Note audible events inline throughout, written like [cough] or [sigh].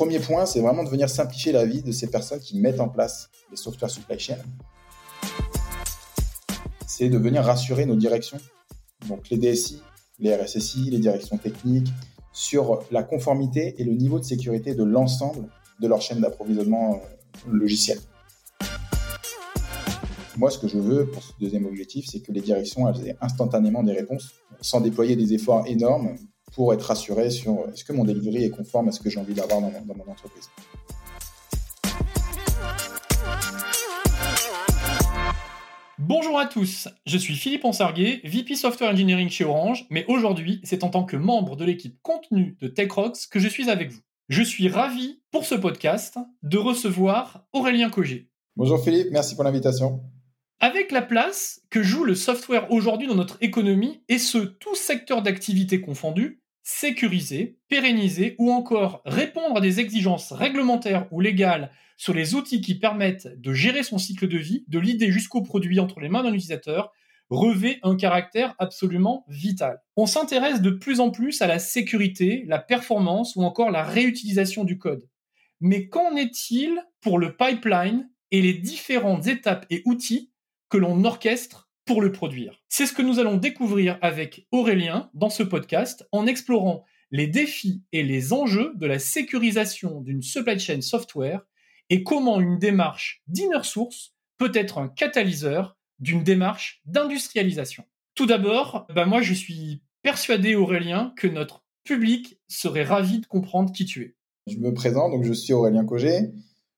Premier point, c'est vraiment de venir simplifier la vie de ces personnes qui mettent en place les software supply chain. C'est de venir rassurer nos directions, donc les DSI, les RSSI, les directions techniques, sur la conformité et le niveau de sécurité de l'ensemble de leur chaîne d'approvisionnement euh, logiciel. Moi, ce que je veux pour ce deuxième objectif, c'est que les directions aient instantanément des réponses, sans déployer des efforts énormes pour être rassuré sur est-ce que mon delivery est conforme à ce que j'ai envie d'avoir dans, dans mon entreprise. Bonjour à tous, je suis Philippe Ansarguet, VP Software Engineering chez Orange, mais aujourd'hui, c'est en tant que membre de l'équipe contenu de TechRox que je suis avec vous. Je suis ravi pour ce podcast de recevoir Aurélien Cogé. Bonjour Philippe, merci pour l'invitation. Avec la place que joue le software aujourd'hui dans notre économie et ce tout secteur d'activité confondu, sécuriser, pérenniser ou encore répondre à des exigences réglementaires ou légales sur les outils qui permettent de gérer son cycle de vie, de l'idée jusqu'au produit entre les mains d'un utilisateur, revêt un caractère absolument vital. On s'intéresse de plus en plus à la sécurité, la performance ou encore la réutilisation du code. Mais qu'en est-il pour le pipeline et les différentes étapes et outils que l'on orchestre pour le produire. C'est ce que nous allons découvrir avec Aurélien dans ce podcast en explorant les défis et les enjeux de la sécurisation d'une supply chain software et comment une démarche d'inner source peut être un catalyseur d'une démarche d'industrialisation. Tout d'abord, bah moi je suis persuadé Aurélien que notre public serait ravi de comprendre qui tu es. Je me présente, donc je suis Aurélien Cogé,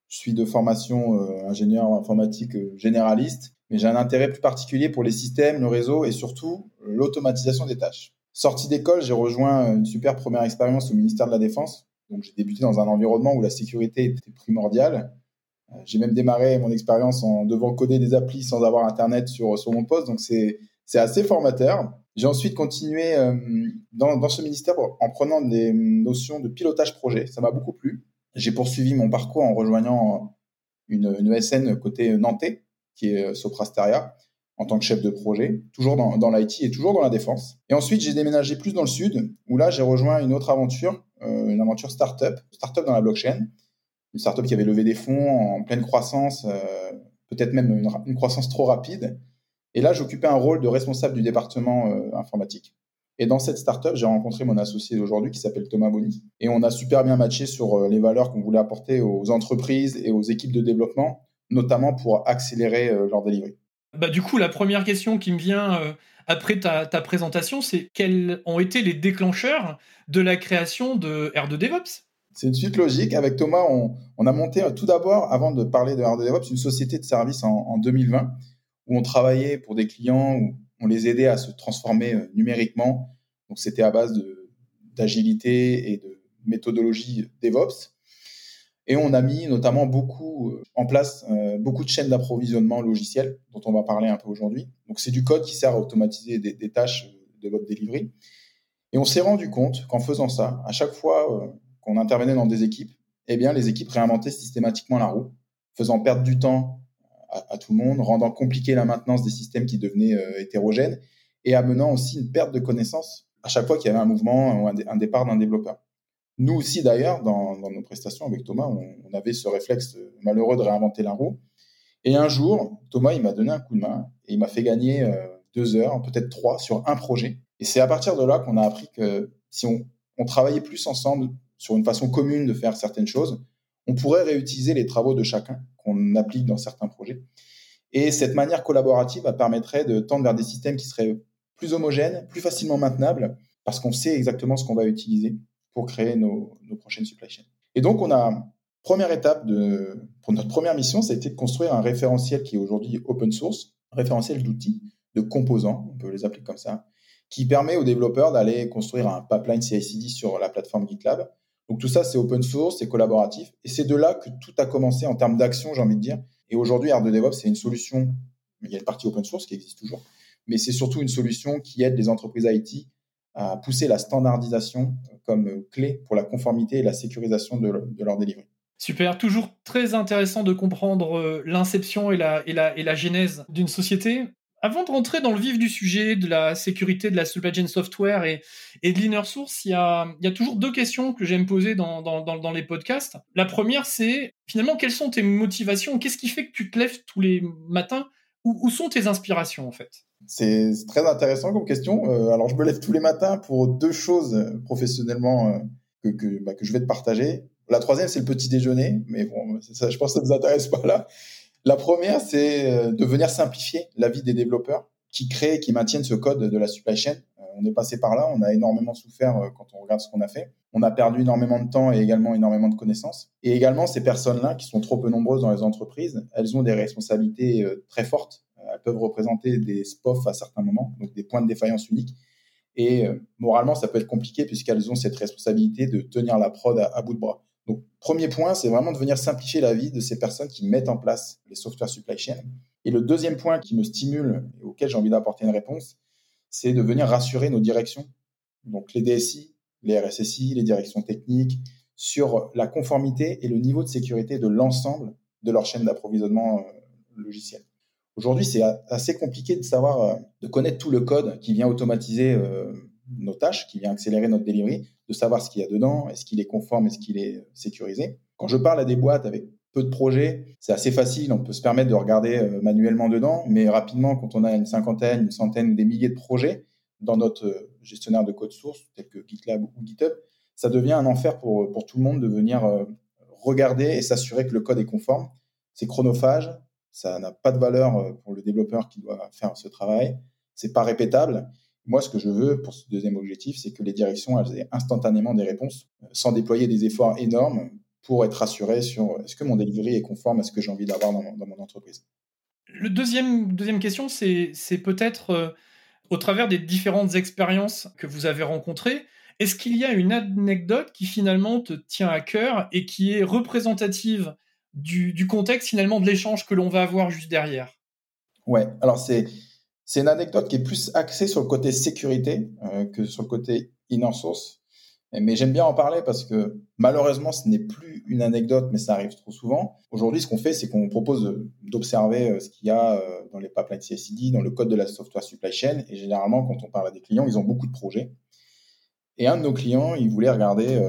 je suis de formation euh, ingénieur informatique euh, généraliste mais j'ai un intérêt plus particulier pour les systèmes, le réseau et surtout l'automatisation des tâches. Sorti d'école, j'ai rejoint une super première expérience au ministère de la Défense. Donc j'ai débuté dans un environnement où la sécurité était primordiale. Euh, j'ai même démarré mon expérience en devant coder des applis sans avoir Internet sur, sur mon poste, donc c'est assez formateur. J'ai ensuite continué euh, dans, dans, ce ministère en prenant des notions de pilotage projet. Ça m'a beaucoup plu. J'ai poursuivi mon parcours en rejoignant une, une ESN côté nantais, qui est euh, Soprasteria, en tant que chef de projet, toujours dans, l'IT et toujours dans la défense. Et ensuite, j'ai déménagé plus dans le sud, où là, j'ai rejoint une autre aventure, euh, une aventure startup, startup dans la blockchain, une startup qui avait levé des fonds en pleine croissance, euh, peut-être même une, croissance trop rapide. Et là, j'occupais un rôle de responsable du département informatique. Et dans cette startup, j'ai rencontré mon associé d'aujourd'hui qui s'appelle Thomas Boni. Et on a super bien matché sur les valeurs qu'on voulait apporter aux entreprises et aux équipes de développement notamment pour accélérer euh, leur delivery. Bah, du coup, la première question qui me vient euh, après ta, présentation, c'est quels ont été les déclencheurs de la création de R2 DevOps? C'est une suite logique. Avec Thomas, on, a monté euh, tout d'abord, avant de parler de R2 DevOps, une société de services en, 2020 où on travaillait pour des clients, où on les aidait à se transformer numériquement. Donc, c'était à base d'agilité et de méthodologie DevOps. Et on a mis notamment beaucoup euh, en place euh, beaucoup de chaînes d'approvisionnement logiciel dont on va parler un peu aujourd'hui. Donc c'est du code qui sert à automatiser des, tâches de votre delivery. Et on s'est rendu compte qu'en faisant ça, à chaque fois euh, qu'on intervenait dans des équipes, eh bien les équipes réinventaient systématiquement la roue, faisant perdre du temps à, tout le monde, rendant compliqué la maintenance des systèmes qui devenaient hétérogènes et amenant aussi une perte de connaissances à chaque fois qu'il y avait un mouvement ou un départ d'un développeur. Nous aussi, d'ailleurs, dans, nos prestations avec Thomas, on, avait ce réflexe malheureux de réinventer la roue. Et un jour, Thomas, il m'a donné un coup de main et il m'a fait gagner euh, deux heures, peut-être trois, sur un projet. Et c'est à partir de là qu'on a appris que si on, on, travaillait plus ensemble sur une façon commune de faire certaines choses, on pourrait réutiliser les travaux de chacun qu'on applique dans certains projets. Et cette manière collaborative permettrait de tendre vers des systèmes qui seraient plus homogènes, plus facilement maintenables, parce qu'on sait exactement ce qu'on va utiliser pour créer nos, nos, prochaines supply chains. Et donc, on a, première étape de, pour notre première mission, ça a été de construire un référentiel qui est aujourd'hui open source, un référentiel d'outils, de composants, on peut les appeler comme ça, qui permet aux développeurs d'aller construire un pipeline CI/CD sur la plateforme GitLab. Donc tout ça, c'est open source, c'est collaboratif, et c'est de là que tout a commencé en termes d'action, j'ai envie de dire. Et aujourd'hui, R2 DevOps, c'est une solution. Il y a une partie open source qui existe toujours, mais c'est surtout une solution qui aide les entreprises IT à pousser la standardisation comme clé pour la conformité et la sécurisation de, leur délivrance. Super, toujours très intéressant de comprendre euh, l'inception et la, et, genèse d'une société. Avant de rentrer dans le vif du sujet de la sécurité de la supply chain software et, de l'inner source, il y, a, toujours deux questions que j'aime poser dans, les podcasts. La première, c'est finalement, quelles sont tes motivations? Qu'est-ce qui fait que tu te lèves tous les matins? Où sont tes inspirations, en fait? C'est très intéressant comme question. Euh, alors, je me lève tous les matins pour deux choses euh, professionnellement euh, que, que, bah, que je vais te partager. La troisième, c'est le petit déjeuner, mais bon, ça, je pense que ça ne nous intéresse pas là. La première, c'est de venir simplifier la vie des développeurs qui créent, qui maintiennent ce code de la supply chain. On est passé par là, on a énormément souffert quand on regarde ce qu'on a fait. On a perdu énormément de temps et également énormément de connaissances. Et également, ces personnes-là, qui sont trop peu nombreuses dans les entreprises, elles ont des responsabilités très fortes. Elles peuvent représenter des SPOF à certains moments, donc des points de défaillance uniques. Et moralement, ça peut être compliqué puisqu'elles ont cette responsabilité de tenir la prod à bout de bras. Donc, premier point, c'est vraiment de venir simplifier la vie de ces personnes qui mettent en place les software supply chain. Et le deuxième point qui me stimule et auquel j'ai envie d'apporter une réponse, c'est de venir rassurer nos directions, donc les DSI, les RSSI, les directions techniques, sur la conformité et le niveau de sécurité de l'ensemble de leur chaîne d'approvisionnement euh, logiciel. Aujourd'hui, c'est assez compliqué de savoir, euh, de connaître tout le code qui vient automatiser euh, nos tâches, qui vient accélérer notre delivery, de savoir ce qu'il y a dedans, est-ce qu'il est conforme, est-ce qu'il est sécurisé. Quand je parle à des boîtes avec peu de projets, c'est assez facile, on peut se permettre de regarder euh, manuellement dedans, mais rapidement, quand on a une cinquantaine, une centaine, des milliers de projets dans notre euh, gestionnaire de code source, tel que GitLab ou GitHub, ça devient un enfer pour, pour tout le monde de venir euh, regarder et s'assurer que le code est conforme. C'est chronophage, ça n'a pas de valeur pour le développeur qui doit faire ce travail, c'est pas répétable moi, ce que je veux pour ce deuxième objectif, c'est que les directions aient instantanément des réponses, euh, sans déployer des efforts énormes pour être rassuré sur est-ce que mon delivery est conforme à ce que j'ai envie d'avoir dans, mon entreprise. Le deuxième, deuxième question, c'est peut-être euh, au travers des différentes expériences que vous avez rencontrées, est-ce qu'il y a une anecdote qui finalement te tient à cœur et qui est représentative du, du contexte finalement de l'échange que l'on va avoir juste derrière Ouais, alors c'est c'est une anecdote qui est plus axée sur le côté sécurité euh, que sur le côté inner source. Mais j'aime bien en parler parce que malheureusement, ce n'est plus une anecdote, mais ça arrive trop souvent. Aujourd'hui, ce qu'on fait, c'est qu'on propose d'observer euh, ce qu'il y a euh, dans les pipelines CI/CD, dans le code de la software supply chain. Et généralement, quand on parle à des clients, ils ont beaucoup de projets. Et un de nos clients, il voulait regarder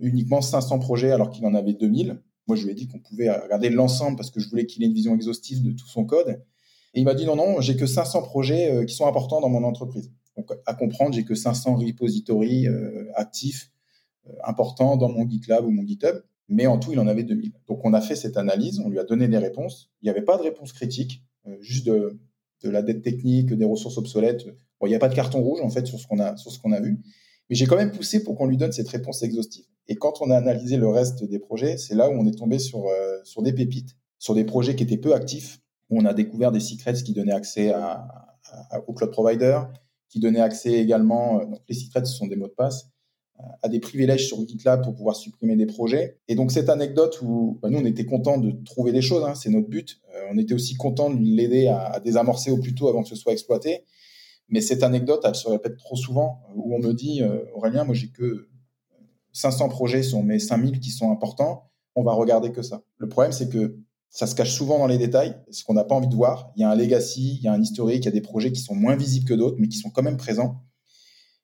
uniquement 500 projets alors qu'il en avait 2000. Moi, je lui ai dit qu'on pouvait regarder l'ensemble parce que je voulais qu'il ait une vision exhaustive de tout son code. Et il m'a dit non, non, j'ai que 500 projets euh, qui sont importants dans mon entreprise. Donc, à comprendre, j'ai que 500 repositories euh, actifs euh, importants dans mon GitLab ou mon GitHub. Mais en tout, il en avait 2000. Donc, on a fait cette analyse, on lui a donné des réponses. Il n'y avait pas de réponse critique, juste de, la dette technique, des ressources obsolètes. Bon, il n'y a pas de carton rouge, en fait, sur ce qu'on a, sur ce qu'on a vu. Mais j'ai quand même poussé pour qu'on lui donne cette réponse exhaustive. Et quand on a analysé le reste des projets, c'est là où on est tombé sur, sur des pépites, sur des projets qui étaient peu actifs, on a découvert des secrets qui donnaient accès à, au cloud provider, qui donnaient accès également, euh, donc les secrets ce sont des mots de passe, euh, à des privilèges sur GitLab pour pouvoir supprimer des projets. Et donc cette anecdote où bah, nous on était content de trouver des choses, hein, c'est notre but. Euh, on était aussi content de l'aider à, désamorcer au plus tôt avant que ce soit exploité. Mais cette anecdote, elle se répète trop souvent où on me dit Aurélien, moi j'ai que 500 projets sur mes 5000 qui sont importants. On va regarder que ça. Le problème c'est que ça se cache souvent dans les détails, ce qu'on n'a pas envie de voir. Il y a un legacy, il y a un historique, il y a des projets qui sont moins visibles que d'autres, mais qui sont quand même présents.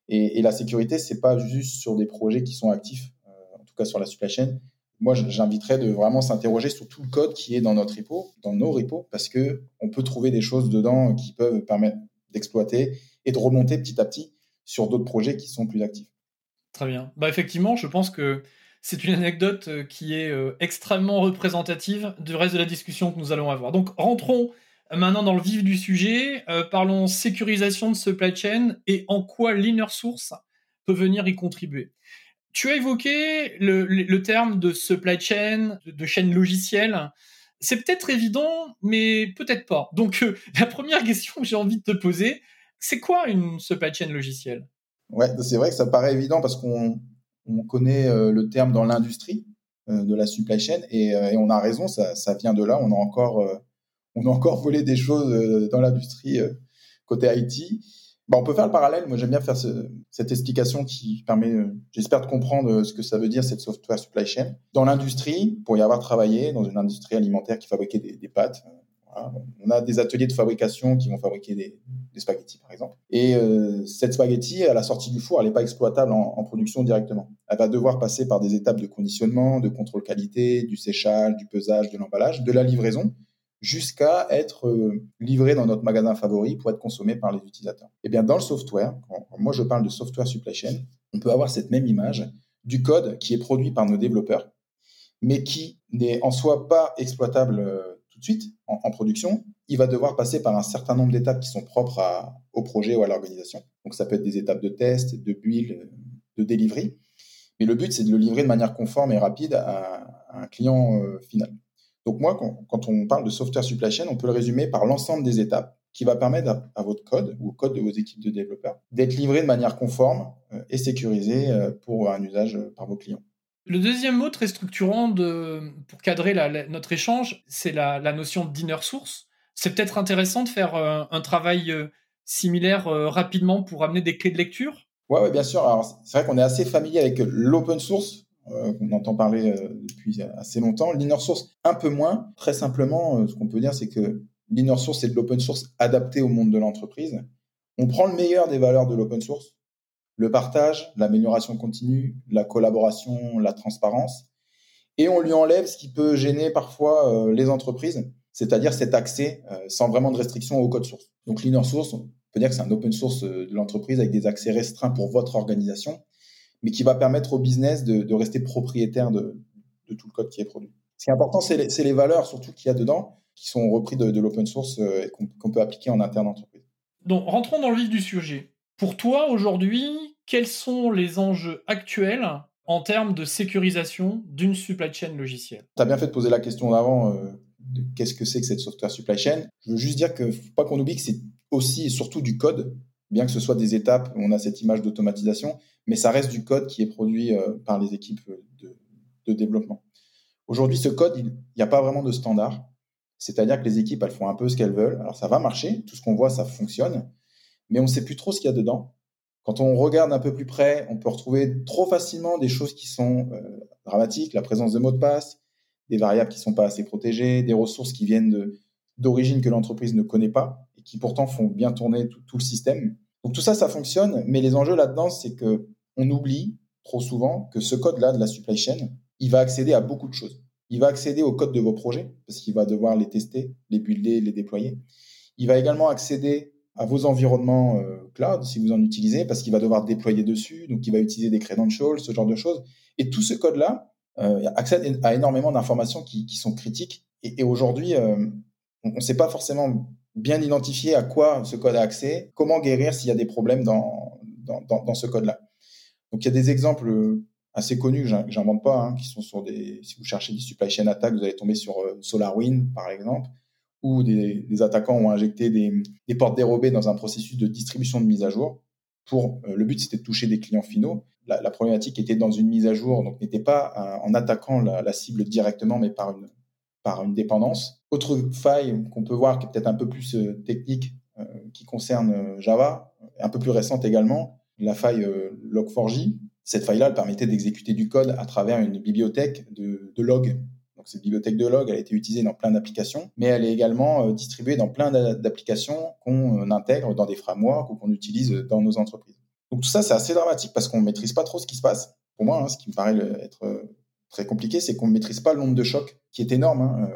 Et, la sécurité, c'est pas juste sur des projets qui sont actifs, euh, en tout cas sur la supply chain. Moi, j'inviterais de vraiment s'interroger sur tout le code qui est dans notre repo, dans nos repos, parce que on peut trouver des choses dedans qui peuvent permettre d'exploiter et de remonter petit à petit sur d'autres projets qui sont plus actifs. Très bien. Bah effectivement, je pense que c'est une anecdote euh, qui est euh, extrêmement représentative du reste de la discussion que nous allons avoir. Donc rentrons euh, maintenant dans le vif du sujet, parlons sécurisation de supply chain et en quoi l'inner source peut venir y contribuer. Tu as évoqué le, terme de supply chain, de, chaîne logicielle. C'est peut-être évident, mais peut-être pas. Donc [laughs] la première question que j'ai envie de te poser, c'est quoi une supply chain logicielle? Ouais, c'est vrai que ça paraît évident parce qu'on on connaît euh, le terme dans l'industrie euh, de la supply chain et, euh, et, on a raison, ça, ça, vient de là. On a encore, on a encore volé des choses dans l'industrie côté IT. Bah, on peut faire le parallèle. Moi, j'aime bien faire ce, cette explication qui permet, j'espère, de comprendre ce que ça veut dire cette software supply chain. Dans l'industrie, pour y avoir travaillé dans une industrie alimentaire qui fabriquait des, des pâtes, On a des ateliers de fabrication qui vont fabriquer des, spaghettis, par exemple. Et euh, cette spaghetti, à la sortie du four, elle n'est pas exploitable en, production directement. Elle va devoir passer par des étapes de conditionnement, de contrôle qualité, du séchage, du pesage, de l'emballage, de la livraison, jusqu'à être euh, livrée dans notre magasin favori pour être consommée par les utilisateurs. Et eh bien, dans le software, moi je parle de software supply chain, on peut avoir cette même image du code qui est produit par nos développeurs, mais qui n'est en soi pas exploitable euh, de suite en, production. Il va devoir passer par un certain nombre d'étapes qui sont propres au projet ou à l'organisation. Donc ça peut être des étapes de test, de build, de delivery. Mais le but, c'est de le livrer de manière conforme et rapide à, un client euh, final. Donc moi, quand, on parle de software supply chain, on peut le résumer par l'ensemble des étapes qui va permettre à, votre code ou au code de vos équipes de développeurs d'être livré de manière conforme euh, et sécurisée pour un usage par vos clients. Le deuxième mot très structurant pour cadrer notre échange, c'est la, notion d'inner source. C'est peut-être intéressant de faire euh, un travail euh, similaire euh, rapidement pour amener des clés de lecture. Oui, ouais, bien sûr. C'est vrai qu'on est assez familier avec l'open source. on entend parler depuis assez longtemps. L'inner source, un peu moins. Très simplement, ce qu'on peut dire, c'est que l'inner source, c'est de l'open source adapté au monde de l'entreprise. On prend le meilleur des valeurs de l'open source, le partage, l'amélioration continue, la collaboration, la transparence. Et on lui enlève ce qui peut gêner parfois euh, les entreprises, c'est-à-dire cet accès euh, sans vraiment de restriction au code source. Donc l'inner source, on peut dire que c'est un open source euh, de l'entreprise avec des accès restreints pour votre organisation, mais qui va permettre au business de, rester propriétaire de, tout le code qui est produit. Ce qui est important, c'est les, valeurs surtout qu'il y a dedans, qui sont repris de, l'open source et qu'on peut appliquer en interne d'entreprise. Donc rentrons dans le vif du sujet. Pour toi, aujourd'hui, quels sont les enjeux actuels en termes de sécurisation d'une supply chain logicielle? Tu as bien fait de poser la question d'avant euh, qu'est-ce que c'est que cette software supply chain? Je veux juste dire que faut pas qu'on oublie que c'est aussi et surtout du code, bien que ce soit des étapes on a cette image d'automatisation, mais ça reste du code qui est produit euh, par les équipes de, de développement. Aujourd'hui, ce code, il n'y a pas vraiment de standard. C'est-à-dire que les équipes, elles font un peu ce qu'elles veulent. Alors ça va marcher, tout ce qu'on voit, ça fonctionne mais on ne sait plus trop ce qu'il y a dedans. Quand on regarde un peu plus près, on peut retrouver trop facilement des choses qui sont euh, dramatiques, la présence de mots de passe, des variables qui ne sont pas assez protégées, des ressources qui viennent d'origine que l'entreprise ne connaît pas et qui pourtant font bien tourner tout, le système. Donc tout ça, ça fonctionne, mais les enjeux là-dedans, c'est que on oublie trop souvent que ce code-là de la supply chain, il va accéder à beaucoup de choses. Il va accéder au code de vos projets parce qu'il va devoir les tester, les builder, les déployer. Il va également accéder à vos environnements euh, cloud, si vous en utilisez, parce qu'il va devoir déployer dessus, donc il va utiliser des credentials, ce genre de choses. Et tout ce code-là euh, accède à énormément d'informations qui, sont critiques. Et, aujourd'hui, euh, on ne sait pas forcément bien identifier à quoi ce code a accès, comment guérir s'il y a des problèmes dans, dans, ce code-là. Donc il y a des exemples assez connus que j'invente pas, hein, qui sont sur des. Si vous cherchez des supply chain attaques, vous allez tomber sur SolarWind, par exemple où des, attaquants ont injecté des, portes dérobées dans un processus de distribution de mise à jour. Pour, euh, le but, c'était de toucher des clients finaux. La, problématique était dans une mise à jour, donc n'était pas euh, en attaquant la, cible directement, mais par une, dépendance. Autre faille qu'on peut voir, qui est peut-être un peu plus euh, technique, qui concerne Java, un peu plus récente également, la faille Log4j. Cette faille-là permettait d'exécuter du code à travers une bibliothèque de, de logs donc cette bibliothèque de log, elle a été utilisée dans plein d'applications, mais elle est également euh, distribuée dans plein d'applications qu'on euh, intègre dans des frameworks ou qu'on utilise dans nos entreprises. Donc tout ça, c'est assez dramatique parce qu'on ne maîtrise pas trop ce qui se passe. Pour moi, hein, ce qui me paraît être euh, très compliqué, c'est qu'on ne maîtrise pas nombre de chocs, qui est énorme. Hein.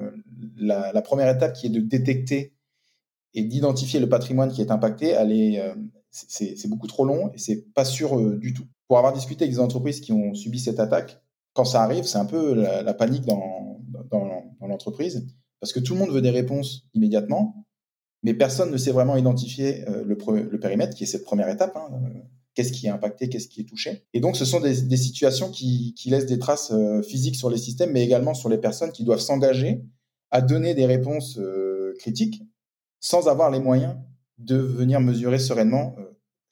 La, première étape qui est de détecter et d'identifier le patrimoine qui est impacté, elle est, c'est beaucoup trop long et c'est pas sûr du tout. Pour avoir discuté avec des entreprises qui ont subi cette attaque, quand ça arrive, c'est un peu la panique dans, dans, l'entreprise, parce que tout le monde veut des réponses immédiatement, mais personne ne sait vraiment identifier euh, le, périmètre, qui est cette première étape. Hein, euh, qu'est-ce qui est impacté, qu'est-ce qui est touché. Et donc, ce sont des, situations qui, laissent des traces euh, physiques sur les systèmes, mais également sur les personnes qui doivent s'engager à donner des réponses critiques sans avoir les moyens de venir mesurer sereinement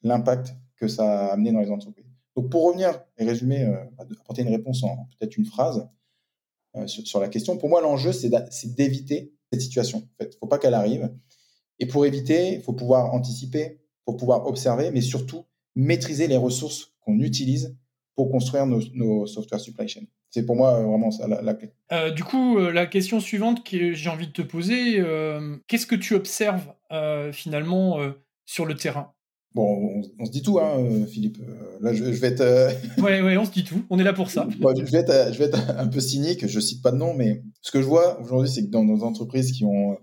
l'impact que ça a amené dans les entreprises. Donc, pour revenir et résumer, apporter une réponse en peut-être une phrase, euh, sur, la question. Pour moi, l'enjeu, c'est d'éviter cette situation. Il ne faut pas qu'elle arrive. Et pour éviter, il faut pouvoir anticiper, pour pouvoir observer, mais surtout maîtriser les ressources qu'on utilise pour construire nos, software supply chain. C'est pour moi vraiment ça la, clé. du coup, la question suivante que j'ai envie de te poser, qu'est-ce que tu observes finalement sur le terrain? Bon, on, se dit tout, hein, Philippe. Là, je, vais être. ouais, ouais, on se dit tout. On est là pour ça. [laughs] je, vais être, je vais être un peu cynique. Je cite pas de nom, mais ce que je vois aujourd'hui, c'est que dans nos entreprises qui ont,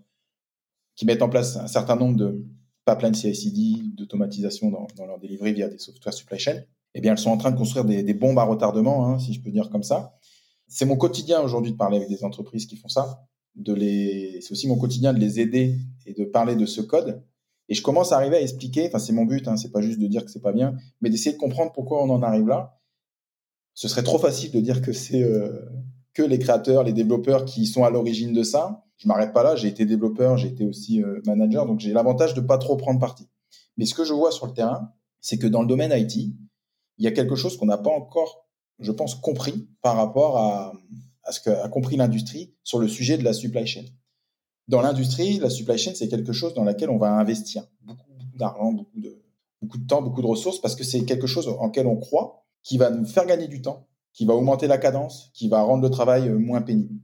qui mettent en place un certain nombre de pipelines CI/CD, d'automatisation dans, dans, leur delivery via des software supply chain, eh bien, elles sont en train de construire des, des bombes à retardement, hein, si je peux dire comme ça. C'est mon quotidien aujourd'hui de parler avec des entreprises qui font ça. De les, c'est aussi mon quotidien de les aider et de parler de ce code et je commence à arriver à expliquer, enfin c'est mon but, hein, c'est pas juste de dire que c'est pas bien, mais d'essayer de comprendre pourquoi on en arrive là. Ce serait trop facile de dire que c'est euh, que les créateurs, les développeurs qui sont à l'origine de ça. Je m'arrête pas là, j'ai été développeur, j'ai été aussi euh, manager, donc j'ai l'avantage de pas trop prendre parti. Mais ce que je vois sur le terrain, c'est que dans le domaine IT, il y a quelque chose qu'on n'a pas encore, je pense, compris par rapport à, à ce qu'a compris l'industrie sur le sujet de la supply chain. Dans l'industrie, la supply chain, c'est quelque chose dans laquelle on va investir beaucoup, d'argent, beaucoup de, beaucoup de temps, beaucoup de ressources, parce que c'est quelque chose en lequel on croit, qui va nous faire gagner du temps, qui va augmenter la cadence, qui va rendre le travail euh, moins pénible.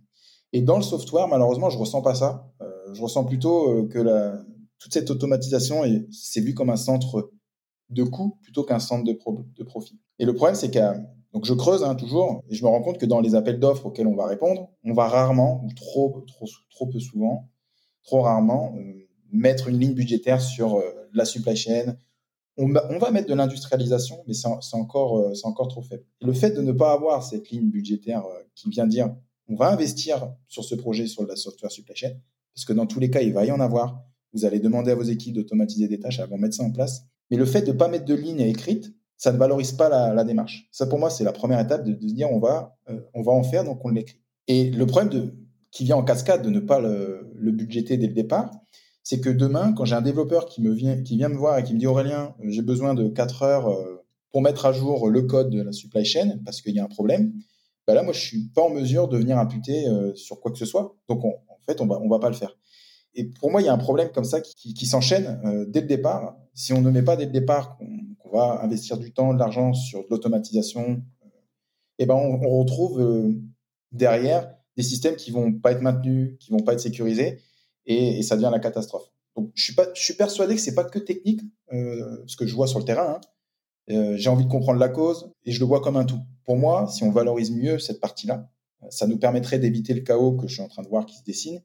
Et dans le software, malheureusement, je ressens pas ça. Euh, je ressens plutôt euh, que la, toute cette automatisation c'est vu comme un centre de coût plutôt qu'un centre de, de, profit. Et le problème, c'est que donc je creuse hein, toujours et je me rends compte que dans les appels d'offres auxquels on va répondre, on va rarement ou trop trop trop peu souvent trop rarement euh, mettre une ligne budgétaire sur euh, la supply chain. On, va mettre de l'industrialisation, mais c'est encore, euh, encore trop faible. le fait de ne pas avoir cette ligne budgétaire qui vient dire on va investir sur ce projet sur la software supply chain, parce que dans tous les cas, il va y en avoir. Vous allez demander à vos équipes d'automatiser des tâches, elles vont mettre ça en place. Mais le fait de ne pas mettre de ligne écrite, ça ne valorise pas la, démarche. Ça, pour moi, c'est la première étape de, de, se dire on va, on va en faire, donc on l'écrit. Et le problème de, qui vient en cascade de ne pas le, le budgéter dès le départ, c'est que demain, quand j'ai un développeur qui, me vient, qui vient me voir et qui me dit Aurélien, j'ai besoin de 4 heures euh, pour mettre à jour le code de la supply chain parce qu'il y a un problème, ben là, moi, je suis pas en mesure de venir imputer euh, sur quoi que ce soit. Donc, en fait, on va, on va pas le faire. Et pour moi, il y a un problème comme ça qui, s'enchaîne euh, dès le départ. Si on ne met pas dès le départ qu'on va investir du temps, de l'argent sur de l'automatisation, eh ben on retrouve derrière des systèmes qui vont pas être maintenus, qui vont pas être sécurisés, et, ça devient la catastrophe. Donc, je suis pas, je suis persuadé que c'est pas que technique, euh, ce que je vois sur le terrain. Hein. Euh, j'ai envie de comprendre la cause et je le vois comme un tout. Pour moi, si on valorise mieux cette partie-là, ça nous permettrait d'éviter le chaos que je suis en train de voir qui se dessine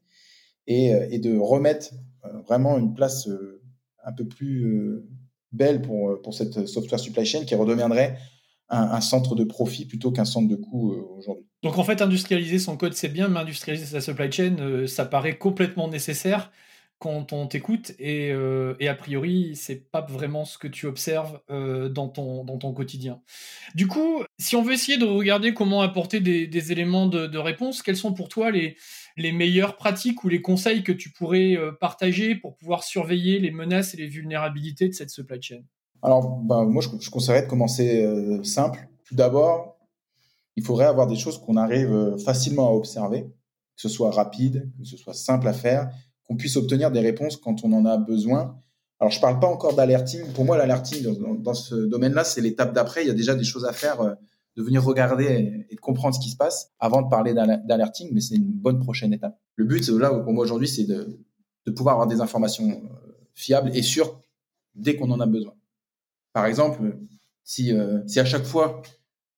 et, euh, et de remettre euh, vraiment une place euh, un peu plus belle pour, pour cette software supply chain qui redeviendrait un, centre de profit plutôt qu'un centre de coût aujourd'hui. Donc en fait, industrialiser son code, c'est bien, mais industrialiser sa supply chain, euh, ça paraît complètement nécessaire quand on t'écoute et, euh, et, a priori, c'est pas vraiment ce que tu observes euh, dans, ton, quotidien. Du coup, si on veut essayer de regarder comment apporter des, éléments de, réponse, quels sont pour toi les meilleures pratiques ou les conseils que tu pourrais partager pour pouvoir surveiller les menaces et les vulnérabilités de cette supply chain? Alors, bah, moi, je, je conseillerais de commencer simple. Tout d'abord, il faudrait avoir des choses qu'on arrive euh, facilement à observer, que ce soit rapide, que ce soit simple à faire, qu'on puisse obtenir des réponses quand on en a besoin. Alors, je ne parle pas encore d'alerting. Pour moi, l'alerting, dans, ce domaine-là, c'est l'étape d'après. Il y a déjà des choses à faire, euh, de venir regarder et de comprendre ce qui se passe avant de parler d'alerting, mais c'est une bonne prochaine étape. Le but, là, pour moi aujourd'hui, c'est de, de pouvoir avoir des informations euh, fiables et sûres dès qu'on en a besoin. Par exemple, si, si à chaque fois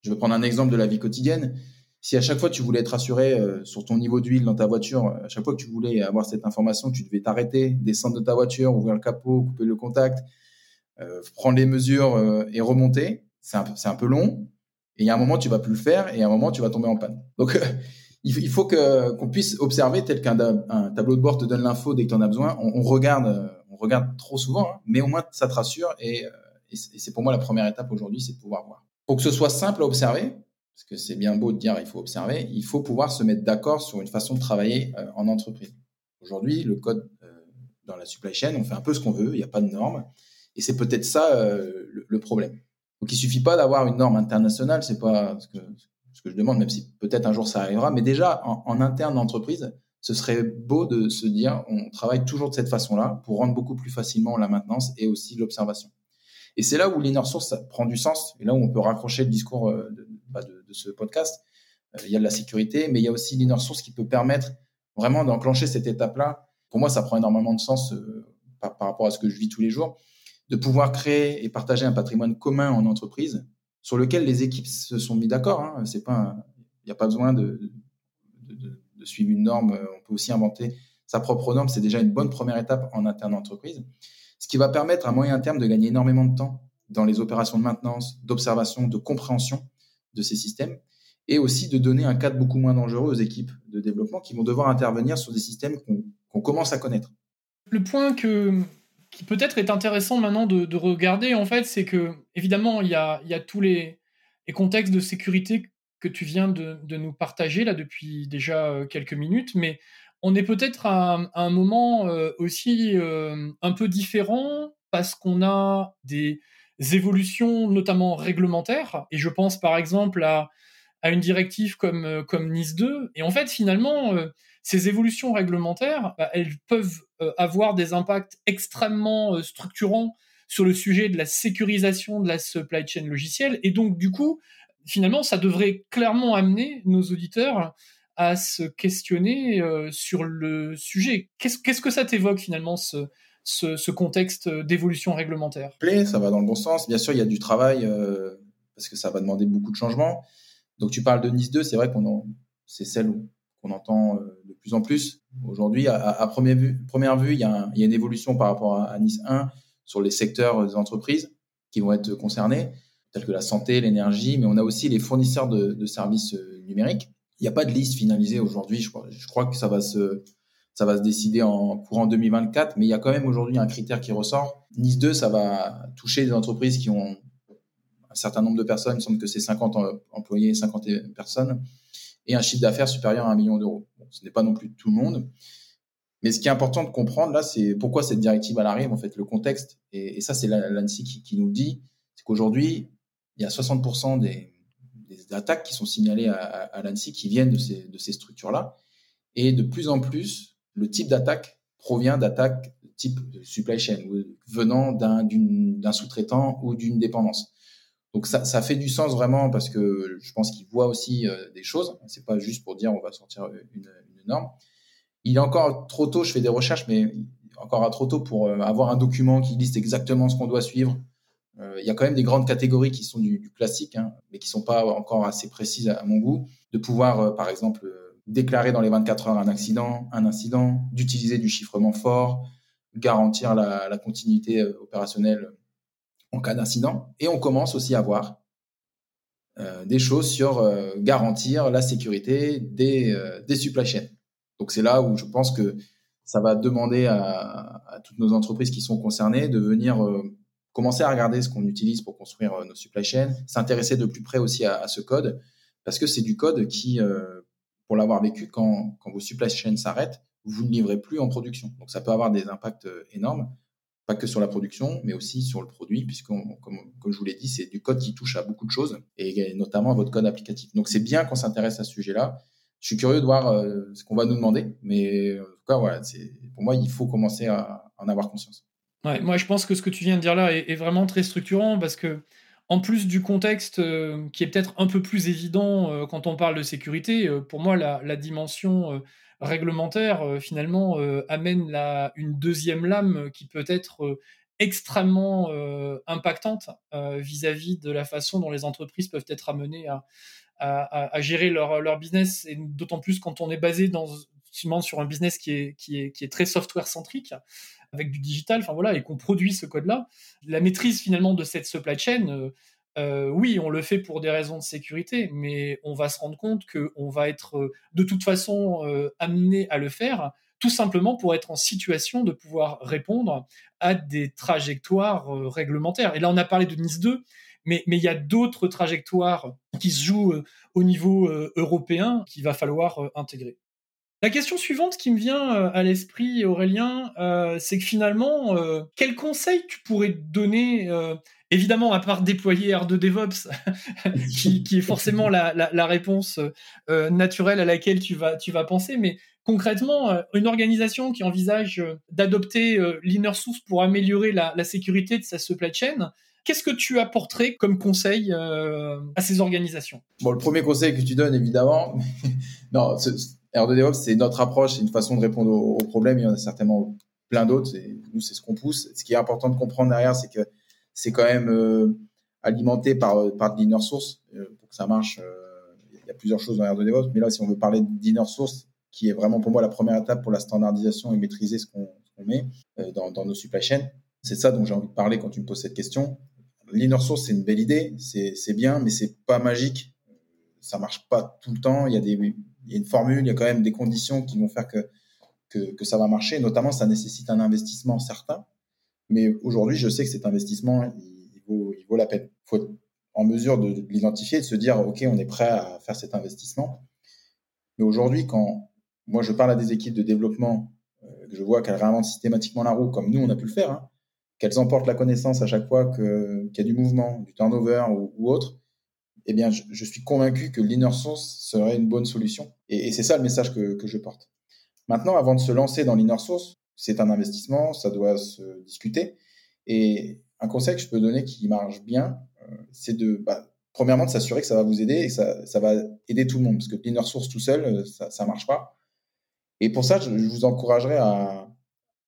je vais prendre un exemple de la vie quotidienne. Si à chaque fois tu voulais être assuré euh, sur ton niveau d'huile dans ta voiture, à chaque fois que tu voulais avoir cette information, tu devais t'arrêter, descendre de ta voiture, ouvrir le capot, couper le contact, euh, prendre les mesures euh, et remonter. C'est un, un, peu long. Et il y a un moment, tu vas plus le faire et à un moment, tu vas tomber en panne. Donc, il faut qu'on puisse observer tel qu'un tableau de bord te donne l'info dès que tu en as besoin. On, on, regarde, on regarde trop souvent, hein, mais au moins ça te rassure et, et c'est pour moi la première étape aujourd'hui, c'est de pouvoir voir. Pour que ce soit simple à observer, parce que c'est bien beau de dire il faut observer, il faut pouvoir se mettre d'accord sur une façon de travailler euh, en entreprise. Aujourd'hui, le code euh, dans la supply chain, on fait un peu ce qu'on veut, il n'y a pas de normes, et c'est peut-être ça euh, le, problème. Donc il suffit pas d'avoir une norme internationale, c'est pas ce que, je demande, même si peut-être un jour ça arrivera, mais déjà en, en interne d'entreprise, ce serait beau de se dire on travaille toujours de cette façon-là pour rendre beaucoup plus facilement la maintenance et aussi l'observation. Et c'est là où l'inner source prend du sens et là où on peut raccrocher le discours euh, bah, de, de, ce podcast. il y a de la sécurité, mais il y a aussi l'inner source qui peut permettre vraiment d'enclencher cette étape-là. Pour moi, ça prend énormément de sens par, par, rapport à ce que je vis tous les jours, de pouvoir créer et partager un patrimoine commun en entreprise sur lequel les équipes se sont mis d'accord. Hein. Il n'y a pas besoin de, de, de, suivre une norme. On peut aussi inventer sa propre norme. C'est déjà une bonne première étape en interne entreprise, ce qui va permettre à moyen terme de gagner énormément de temps dans les opérations de maintenance, d'observation, de compréhension de ces systèmes, et aussi de donner un cadre beaucoup moins dangereux aux équipes de développement qui vont devoir intervenir sur des systèmes qu'on commence à connaître. Le point que, qui peut-être est intéressant maintenant de, de regarder, en fait, c'est que, évidemment, il y a, tous les, les, contextes de sécurité que tu viens de, de, nous partager là depuis déjà euh, quelques minutes, mais on est peut-être à, un moment euh, aussi euh, un peu différent parce qu'on a des évolutions notamment réglementaires, et je pense par exemple à, une directive comme, euh, comme Nice 2, et en fait finalement, ces évolutions réglementaires, bah, elles peuvent avoir des impacts extrêmement structurants sur le sujet de la sécurisation de la supply chain logicielle. Et donc, du coup, finalement, ça devrait clairement amener nos auditeurs à se questionner euh, sur le sujet. Qu'est-ce, que ça t'évoque finalement, ce, ce, ce contexte d'évolution réglementaire? Ça va dans le bon sens. Bien sûr, il y a du travail euh, parce que ça va demander beaucoup de changements. Donc, tu parles de Nice 2, c'est vrai qu'on c'est celle qu'on entend euh, de plus en plus. Aujourd'hui, à, première, vue, première vue, il y, a il y a une évolution par rapport à, à, Nice 1 sur les secteurs des entreprises qui vont être concernés, tels que la santé, l'énergie, mais on a aussi les fournisseurs de, de services euh, numériques. N'y a pas de liste finalisée aujourd'hui. Je crois, que ça va se, décider en courant 2024, mais il y a quand même aujourd'hui un critère qui ressort. Nice 2, ça va toucher des entreprises qui ont un certain nombre de personnes, il me semble que c'est 50 employés, 50 personnes, et un chiffre d'affaires supérieur à un million d'euros. Ce n'est pas non plus tout le monde. Mais ce qui est important de comprendre là, c'est pourquoi cette directive elle arrive, en fait, le contexte. Et, et ça, c'est l'ANSI qui, qui, nous le dit, c'est qu'aujourd'hui, il y a 60% des, des, attaques qui sont signalées à, à, l'ANSI qui viennent de ces, de ces structures-là. Et de plus en plus, le type d'attaque provient d'attaques type supply chain, venant d'un sous-traitant ou d'une dépendance. Donc ça, ça, fait du sens vraiment parce que je pense qu'ils voient aussi euh, des choses. C'est pas juste pour dire on va sortir une, une, norme. Il est encore trop tôt. Je fais des recherches, mais encore à trop tôt pour euh, avoir un document qui liste exactement ce qu'on doit suivre. Euh, il y a quand même des grandes catégories qui sont du, du classique, hein, mais qui sont pas encore assez précises à, mon goût. De pouvoir, euh, par exemple, déclarer dans les 24 heures un accident, un incident, d'utiliser du chiffrement fort, garantir la, la continuité opérationnelle en cas d'incident. Et on commence aussi à voir euh, des choses sur euh, garantir la sécurité des, euh, des supply chains. Donc c'est là où je pense que ça va demander à, à toutes nos entreprises qui sont concernées de venir euh, commencer à regarder ce qu'on utilise pour construire euh, nos supply chains, s'intéresser de plus près aussi à, ce code, parce que c'est du code qui, euh, pour l'avoir vécu, quand, quand vos supply chains s'arrêtent, vous ne livrez plus en production. Donc ça peut avoir des impacts énormes pas que sur la production, mais aussi sur le produit, puisque, comme, comme, je vous l'ai dit, c'est du code qui touche à beaucoup de choses, et notamment à votre code applicatif. Donc c'est bien qu'on s'intéresse à ce sujet-là. Je suis curieux de voir euh, ce qu'on va nous demander, mais en tout cas, voilà, pour moi, il faut commencer à, en avoir conscience. Moi, je pense que ce que tu viens de dire là est, vraiment très structurant, parce que en plus du contexte euh, qui est peut-être un peu plus évident euh, quand on parle de sécurité, euh, pour moi, la, dimension réglementaire, finalement, amène une deuxième lame qui peut être extrêmement impactante vis-à-vis -vis de la façon dont les entreprises peuvent être amenées à, gérer leur, business, et d'autant plus quand on est basé dans, sur un business qui est très software centrique, avec du digital, enfin voilà, et qu'on produit ce code-là. La maîtrise finalement de cette supply chain, euh, euh, oui, on le fait pour des raisons de sécurité, mais on va se rendre compte qu'on va être euh, de toute façon amené à le faire, tout simplement pour être en situation de pouvoir répondre à des trajectoires réglementaires. Et là, on a parlé de Nice 2, mais, mais il y a d'autres trajectoires qui se jouent au niveau européen qu'il va falloir intégrer. La question suivante qui me vient à l'esprit, Aurélien, c'est que finalement, quel conseil tu pourrais donner évidemment, à part déployer R2 DevOps, [laughs] qui, est forcément la, réponse euh, naturelle à laquelle tu vas, penser, mais concrètement, euh, une organisation qui envisage euh, d'adopter euh, l'inner source pour améliorer la, sécurité de sa supply chain, Qu'est-ce que tu apporterais comme conseil euh, à ces organisations? Bon, le premier conseil que tu donnes, évidemment, [laughs] non, R2 DevOps, c'est notre approche, c'est une façon de répondre aux, problèmes. Il y en a certainement plein d'autres. Et nous, c'est ce qu'on pousse. Ce qui est important de comprendre derrière, c'est que c'est quand même euh, alimenté par, par de l'inner source pour que ça marche. il y a plusieurs choses dans R2 DevOps, mais là, si on veut parler d'inner source, qui est vraiment pour moi la première étape pour la standardisation et maîtriser ce qu'on met dans, dans nos supply chains, c'est ça dont j'ai envie de parler quand tu me poses cette question. L'inner source, c'est une belle idée, c'est bien, mais c'est pas magique. Ça marche pas tout le temps. Il y, a une formule, il y a quand même des conditions qui vont faire que, ça va marcher. Notamment, ça nécessite un investissement certain. Mais aujourd'hui, je sais que cet investissement, il, vaut, la peine. Il faut être en mesure de, de l'identifier, de se dire, OK, on est prêt à faire cet investissement. Mais aujourd'hui, quand moi je parle à des équipes de développement, euh, je vois qu'elles réinventent systématiquement la roue, comme nous, on a pu le faire, hein, qu'elles emportent la connaissance à chaque fois qu'il y a du mouvement, du turnover ou, autre, eh bien, je, suis convaincu que l'inner source serait une bonne solution. Et, c'est ça le message que, je porte. Maintenant, avant de se lancer dans l'inner source, c'est un investissement, ça doit se discuter. Et un conseil que je peux donner qui marche bien, euh, c'est de, bah, premièrement, de s'assurer que ça va vous aider et que ça, va aider tout le monde. Parce que l'inner source tout seul, euh, ça ne marche pas. Et pour ça, je, vous encouragerais à,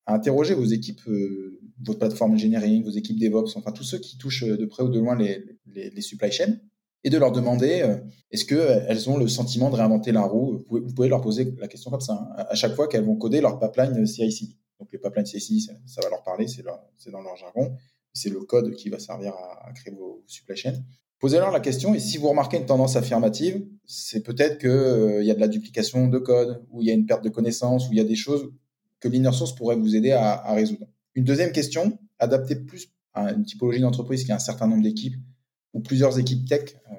interroger vos équipes euh, votre plateforme engineering, vos équipes DevOps, enfin tous ceux qui touchent euh, de près ou de loin les, les, supply chains, et de leur demander euh, est-ce qu'elles ont le sentiment de réinventer la roue? Vous pouvez, leur poser la question comme ça, hein, à chaque fois qu'elles vont coder leur pipeline CI/CD. Donc les pipelines CI/CD, ça, va leur parler, c'est dans leur jargon, c'est le code qui va servir à, créer vos, supply chains. Posez-leur la question et si vous remarquez une tendance affirmative, c'est peut-être qu'il euh, y a de la duplication de code, ou il y a une perte de connaissances, ou il y a des choses que l'inner source pourrait vous aider à, à résoudre. Une deuxième question, adaptée plus à une typologie d'entreprise qui a un certain nombre d'équipes ou plusieurs équipes tech euh,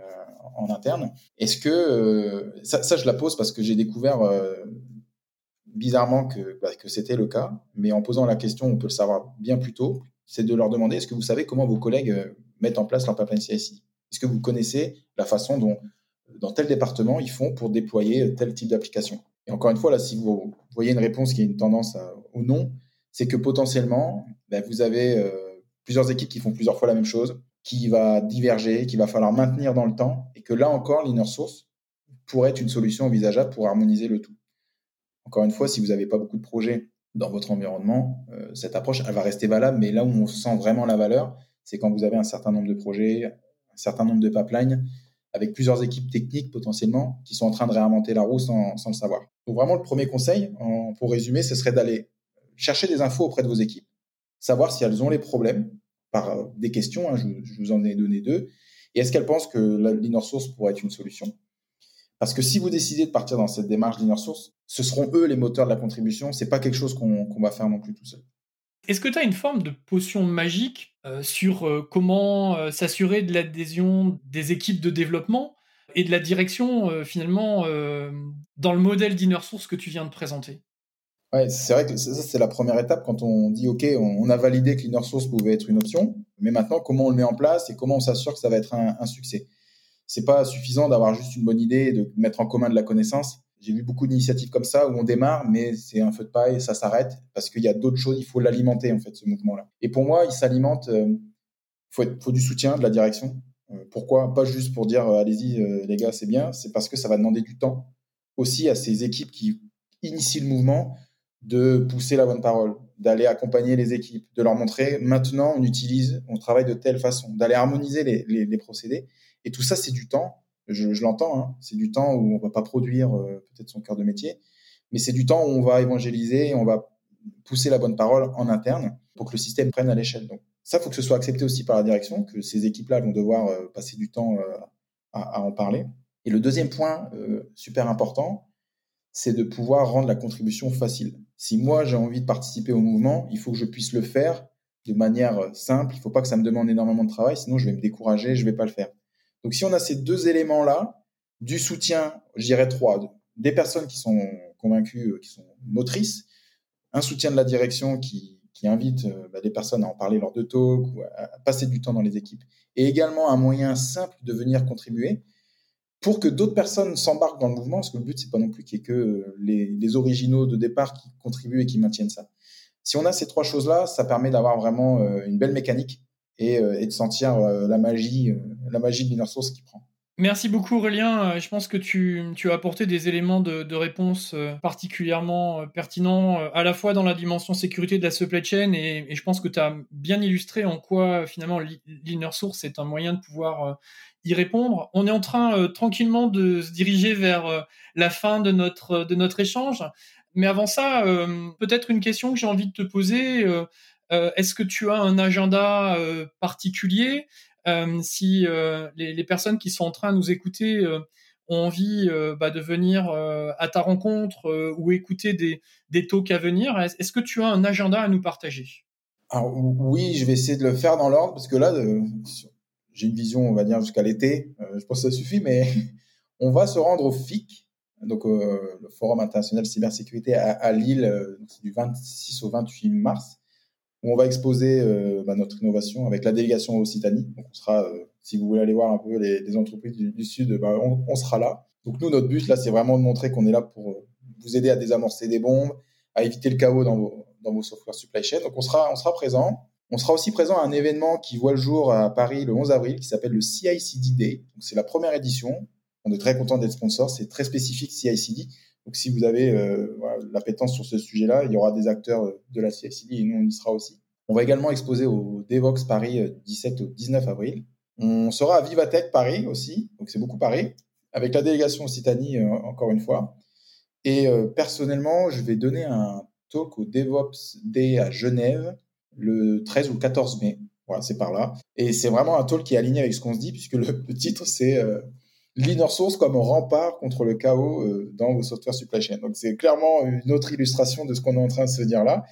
en interne. Est-ce que euh, ça, je la pose parce que j'ai découvert euh, bizarrement que, bah, que c'était le cas, mais en posant la question, on peut le savoir bien plus tôt. C'est de leur demander est-ce que vous savez comment vos collègues mettent en place leur pipeline CSI Est-ce que vous connaissez la façon dont dans tel département ils font pour déployer tel type d'application? Et encore une fois, là, si vous voyez une réponse qui est une tendance au non, c'est que potentiellement, ben, vous avez plusieurs équipes qui font plusieurs fois la même chose, qui va diverger, qui va falloir maintenir dans le temps, et que là encore, l'inner source pourrait être une solution envisageable pour harmoniser le tout. Encore une fois, si vous n'avez pas beaucoup de projets dans votre environnement, euh, cette approche, elle va rester valable, mais là où on sent vraiment la valeur, c'est quand vous avez un certain nombre de projets, un certain nombre de pipelines, avec plusieurs équipes techniques potentiellement qui sont en train de réinventer la roue sans, sans le savoir. Donc vraiment, le premier conseil, pour résumer, ce serait d'aller chercher des infos auprès de vos équipes, savoir si elles ont les problèmes par euh, des questions, hein, je, vous en ai donné deux, et est-ce qu'elles pensent que l'inner source pourrait être une solution? Parce que si vous décidez de partir dans cette démarche d'inner source, ce seront eux les moteurs de la contribution, c'est pas quelque chose qu'on va faire non plus tout seul. Est-ce que tu as une forme de potion magique euh, sur euh, comment s'assurer de l'adhésion des équipes de développement et de la direction finalement dans le modèle d'inner source que tu viens de présenter? C'est vrai que ça, c'est la première étape quand on dit, OK, on, a validé que l'inner source pouvait être une option, mais maintenant, comment on le met en place et comment on s'assure que ça va être un, succès? C'est pas suffisant d'avoir juste une bonne idée et de mettre en commun de la connaissance. J'ai vu beaucoup d'initiatives comme ça où on démarre, mais c'est un feu de paille, ça s'arrête parce qu'il y a d'autres choses, il faut l'alimenter en fait, ce mouvement-là. Et pour moi, il s'alimente, euh, faut, du soutien de la direction. Euh, pourquoi? Pas juste pour dire, euh, allez-y les gars, c'est bien, c'est parce que ça va demander du temps aussi à ces équipes qui initient le mouvement de pousser la bonne parole, d'aller accompagner les équipes, de leur montrer maintenant on utilise, on travaille de telle façon, d'aller harmoniser les, procédés. Et tout ça, c'est du temps. Je, l'entends, hein. c'est du temps où on va pas produire euh, peut-être son cœur de métier, mais c'est du temps où on va évangéliser on va pousser la bonne parole en interne pour que le système prenne à l'échelle. Donc ça, faut que ce soit accepté aussi par la direction, que ces équipes-là vont devoir euh, passer du temps euh, à, à, en parler. Et le deuxième point super important, c'est de pouvoir rendre la contribution facile. Si moi j'ai envie de participer au mouvement, il faut que je puisse le faire de manière euh, simple. Il ne faut pas que ça me demande énormément de travail, sinon je vais me décourager, je ne vais pas le faire. Donc si on a ces deux éléments-là, du soutien, je trois, des personnes qui sont convaincues, euh, qui sont motrices, un soutien de la direction qui, qui invite euh, bah, les personnes à en parler lors de talks ou à passer du temps dans les équipes, et également un moyen simple de venir contribuer pour que d'autres personnes s'embarquent dans le mouvement, parce que le but, c'est pas non plus qu'il y ait que euh, les, originaux de départ qui contribuent et qui maintiennent ça. Si on a ces trois choses-là, ça permet d'avoir vraiment euh, une belle mécanique et, de sentir la magie, la magie de Source qui prend. Merci beaucoup Aurélien. Euh, je pense que tu, as apporté des éléments de, réponse euh, particulièrement euh, pertinents, à la fois dans la dimension sécurité de la supply chain et, je pense que tu as bien illustré en quoi finalement l'inner source est un moyen de pouvoir y répondre. On est en train tranquillement de se diriger vers la fin de notre, de notre échange. Mais avant ça, peut-être une question que j'ai envie de te poser. Est-ce que tu as un agenda particulier euh, si euh, les, personnes qui sont en train de nous écouter euh, ont envie bah, de venir à ta rencontre ou écouter des, des talks à venir, est-ce que tu as un agenda à nous partager? Alors, oui, je vais essayer de le faire dans l'ordre parce que là, j'ai une vision, on va dire, jusqu'à l'été. je pense que ça suffit, mais [laughs] on va se rendre au FIC, donc le Forum international cybersécurité à, à Lille, du 26 au 28 mars où on va exposer euh, bah, notre innovation avec la délégation Occitanie. Donc, on sera, euh, si vous voulez aller voir un peu les, entreprises du, Sud, bah, on, sera là. Donc, nous, notre but, là, c'est vraiment de montrer qu'on est là pour euh, vous aider à désamorcer des bombes, à éviter le chaos dans vos, dans vos software supply chain. Donc, on sera, on sera présent. On sera aussi présent à un événement qui voit le jour à Paris le 11 avril, qui s'appelle le CICD Day. C'est la première édition. On est très content d'être sponsor. C'est très spécifique CICD. Donc, si vous avez euh, l'appétence sur ce sujet-là, il y aura des acteurs euh, de la CICD et nous, on y sera aussi. On va également exposer au Devox Paris 17 euh, au 19 avril. On sera à Vivatech Paris aussi, donc c'est beaucoup Paris, avec la délégation Occitanie encore une fois. Et personnellement, je vais donner un talk au DevOps Day à Genève le 13 ou le 14 mai. Voilà, c'est par là. Et c'est vraiment un talk qui est aligné avec ce qu'on se dit, puisque le, titre, c'est l'inner source comme rempart contre le chaos euh, dans vos software supply chain. Donc c'est clairement une autre illustration de ce qu'on est en train de se dire là,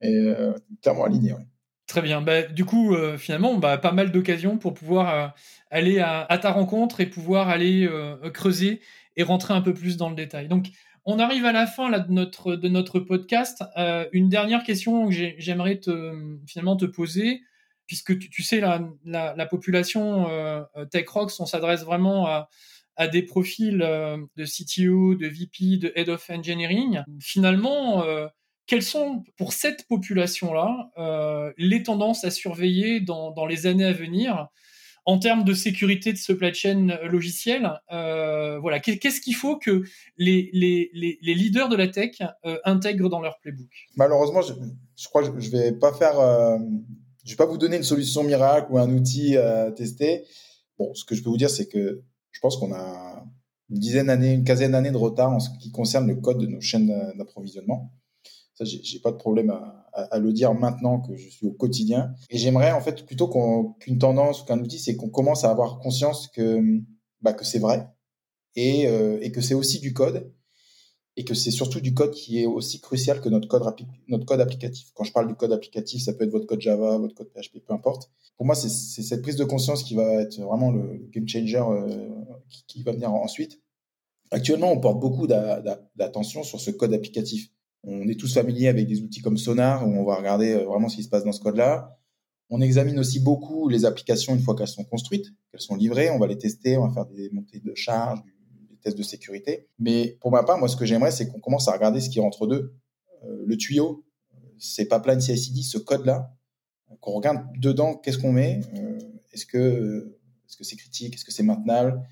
et euh, clairement aligné. Très bien. Bah, du coup, euh, finalement, bah, pas mal d'occasions pour pouvoir aller à, ta rencontre et pouvoir aller creuser et rentrer un peu plus dans le détail. Donc, on arrive à la fin là, de, notre, de notre podcast. une dernière question que j'aimerais te, finalement te poser, puisque tu, sais, la, la, population Tech Rocks, on s'adresse vraiment à, à des profils euh, de CTO, de VP, de Head of Engineering. Finalement, euh, quelles sont pour cette population-là euh, les tendances à surveiller dans, dans, les années à venir? En termes de sécurité de supply chain logicielle Voilà, qu'est-ce qu'il faut que les, les, les, leaders de la tech intègrent dans leur playbook? Malheureusement, je, je, crois que je vais pas faire, je vais pas vous donner une solution miracle ou un outil à tester. Bon, ce que je peux vous dire, c'est que je pense qu'on a une dizaine d'années, une quinzaine d'années de retard en ce qui concerne le code de nos chaînes d'approvisionnement. Ça, j'ai pas de problème à, le dire maintenant que je suis au quotidien. Et j'aimerais, en fait, plutôt qu'une tendance ou qu'un outil, c'est qu'on commence à avoir conscience que, bah, que c'est vrai et, euh, et que c'est aussi du code et que c'est surtout du code qui est aussi crucial que notre code, notre code applicatif. Quand je parle du code applicatif, ça peut être votre code Java, votre code PHP, peu importe. Pour moi, c'est cette prise de conscience qui va être vraiment le game changer euh, qui, va venir ensuite. Actuellement, on porte beaucoup d'attention sur ce code applicatif. On est tous familiers avec des outils comme Sonar, où on va regarder euh, vraiment ce qui se passe dans ce code-là. On examine aussi beaucoup les applications une fois qu'elles sont construites, qu'elles sont livrées. On va les tester, on va faire des montées de charge, tests de sécurité. Mais pour ma part, moi, ce que j'aimerais, c'est qu'on commence à regarder ce qui est entre deux. Euh, le tuyau, pas plein de CICD, ce code-là, qu'on regarde dedans, qu'est-ce qu'on met, euh, est-ce que est-ce que c'est critique, est-ce que c'est maintenable,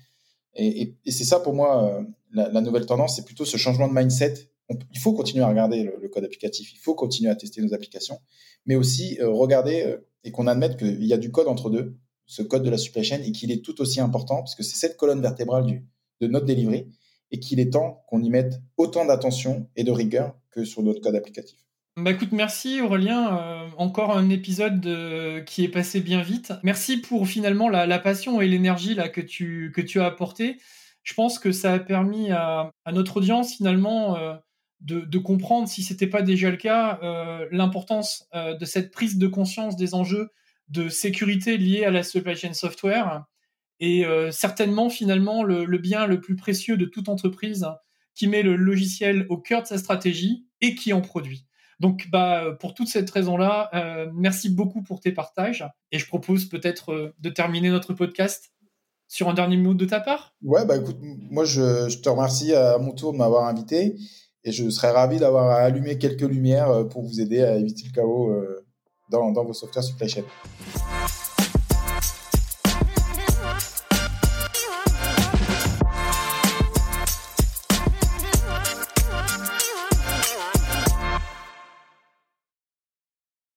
et, c'est ça pour moi euh, la, nouvelle tendance, c'est plutôt ce changement de mindset. Il faut continuer à regarder le, code applicatif, il faut continuer à tester nos applications, mais aussi regarder et qu'on admette qu'il y a du code entre deux, ce code de la supply chain, et qu'il est tout aussi important, parce que c'est cette colonne vertébrale du, de notre délivrée et qu'il est temps qu'on y mette autant d'attention et de rigueur que sur notre code applicatif. Bah écoute, merci Aurélien. Euh, encore un épisode euh, qui est passé bien vite. Merci pour finalement la, passion et l'énergie là que tu, que tu as apporté. Je pense que ça a permis à, notre audience finalement euh, de, comprendre, si ce n'était pas déjà le cas, l'importance de cette prise de conscience des enjeux de sécurité liés à la supply chain software et euh, certainement finalement le, bien le plus précieux de toute entreprise qui met le logiciel au cœur de sa stratégie et qui en produit. Donc, bah, pour toute cette raison-là, euh, merci beaucoup pour tes partages. Et je propose peut-être euh, de terminer notre podcast sur un dernier mot de ta part. Ouais, bah écoute, moi je, te remercie à mon tour de m'avoir invité et je serais ravi d'avoir allumé quelques lumières pour vous aider à éviter le chaos dans, dans vos softwares supply chain.